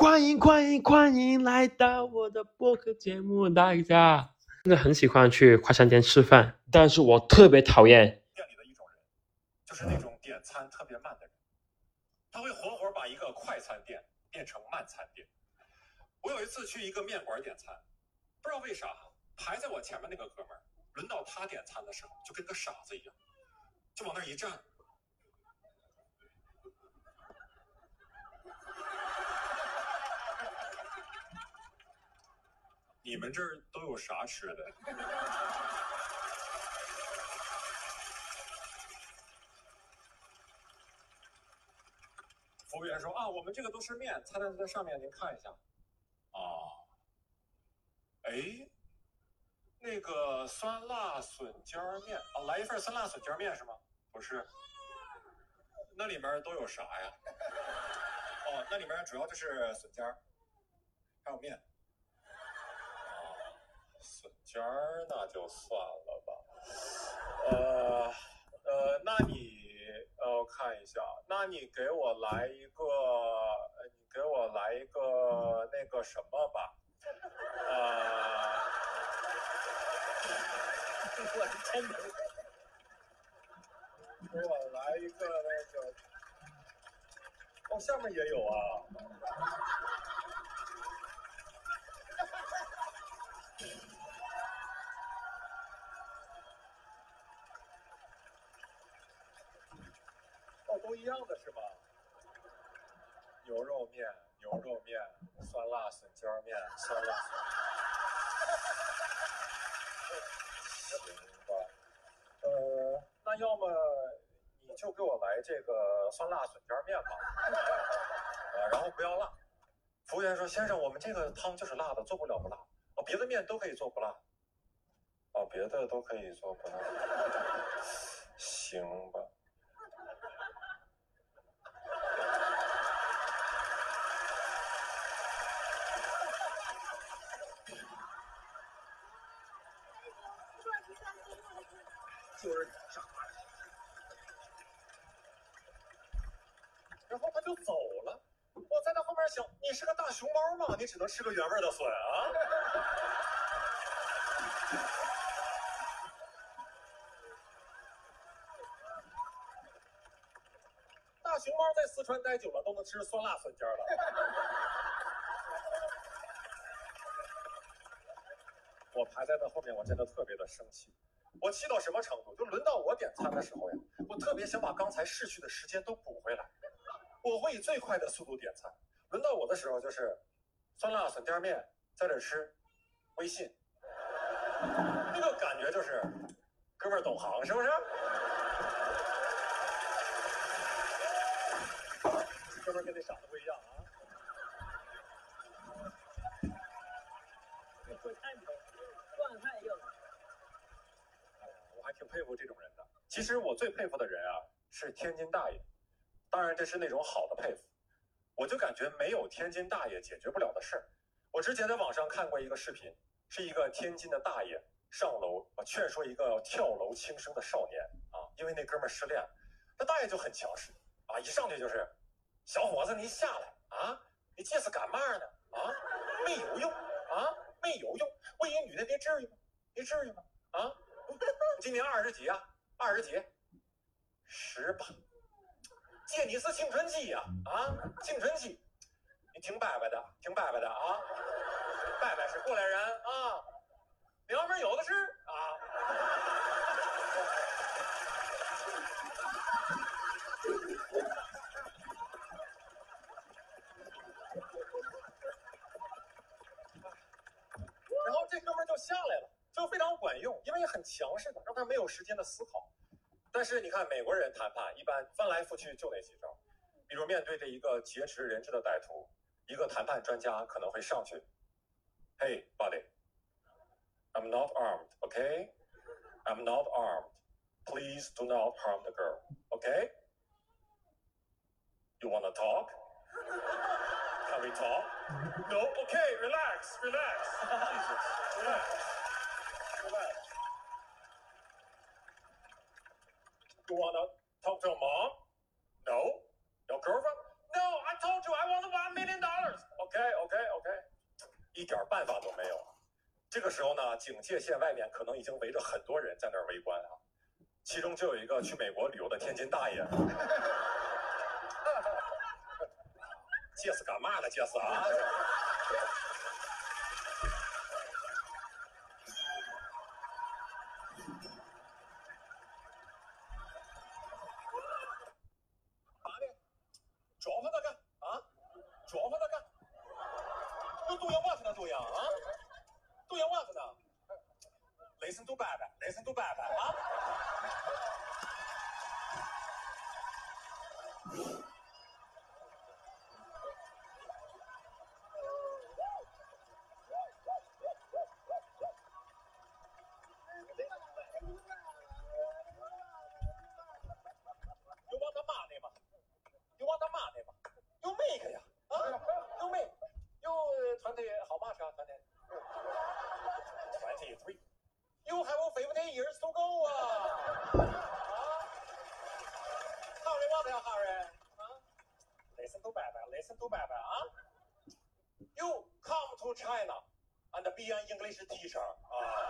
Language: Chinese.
欢迎欢迎欢迎来到我的播客节目，大家真的很喜欢去快餐店吃饭，但是我特别讨厌店里的一种人，就是那种点餐特别慢的人，他会活活把一个快餐店变成慢餐店。我有一次去一个面馆点餐，不知道为啥排在我前面那个哥们儿，轮到他点餐的时候，就跟个傻子一样，就往那儿一站。你们这儿都有啥吃的？服务员说：“啊，我们这个都是面，菜单在上面，您看一下。”啊，哎，那个酸辣笋尖儿面啊，来一份酸辣笋尖儿面是吗？不是，那里面都有啥呀？哦，那里面主要就是笋尖儿，还有面。笋尖儿那就算了吧。呃呃，那你呃我看一下，那你给我来一个，你给我来一个那个什么吧，呃，我真的，给我来一个那个，哦，下面也有啊。不，一样的是吗？牛肉面、牛肉面、酸辣笋尖面、酸辣笋。行吧，呃，那要么你就给我来这个酸辣笋尖面吧，啊，然后不要辣。服务员说：“先生，我们这个汤就是辣的，做不了不辣。哦，别的面都可以做不辣。哦，别的都可以做不辣。行吧。”就是傻然后他就走了。我在他后面想，你是个大熊猫吗？你只能吃个原味的笋啊？大熊猫在四川待久了，都能吃酸辣笋尖了。我排在他后面，我真的特别的生气。我气到什么程度？就轮到我点餐的时候呀，我特别想把刚才逝去的时间都补回来。我会以最快的速度点餐。轮到我的时候就是酸辣笋尖面，在这吃，微信，那个感觉就是哥们儿懂行，是不是？哥们儿跟那傻子不一样啊。说太牛，段太硬了。哎呀，我还挺佩服这种人的。其实我最佩服的人啊，是天津大爷。当然，这是那种好的佩服。我就感觉没有天津大爷解决不了的事儿。我之前在网上看过一个视频，是一个天津的大爷上楼啊劝说一个跳楼轻生的少年啊，因为那哥们儿失恋了，那大爷就很强势啊，一上去就是，小伙子你下来啊，你这是干嘛呢？啊，没有用啊，没有用，为一女的你至于吗？你至于吗？啊，今年二十几啊？二十几？十八。借你是青春期呀、啊，青春期，你听伯伯的，听伯伯的啊，伯伯是过来人啊，娘们有的是啊。然后这哥们就下来了，管用，因为很强势的，让他没有时间的思考。但是你看美国人谈判一般翻来覆去就那几招，比如面对着一个劫持人质的歹徒，一个谈判专家可能会上去，Hey buddy, I'm not armed, OK? I'm not armed. Please do not harm the girl, OK? You wanna talk? Can we talk？No，OK，Relax，Relax，Relax You want to talk to mom? No. No, Curva? No, I told you, I want one million dollars. Okay, okay, okay. 一点办法都没有。这个时候呢，警戒线外面可能已经围着很多人在那儿围观啊，其中就有一个去美国旅游的天津大爷。杰斯干嘛呢？杰斯啊！用东洋娃子呢东洋啊东洋娃子呢。雷神都拜拜雷神都拜拜啊。有王大妈的吗有王大妈的吗有哪个呀。You have fifteen years to go 啊！啊？Harry what 呀，Harry？啊？Listen to Baba,，Listen to Baba 啊！You come to China and be an English teacher. 啊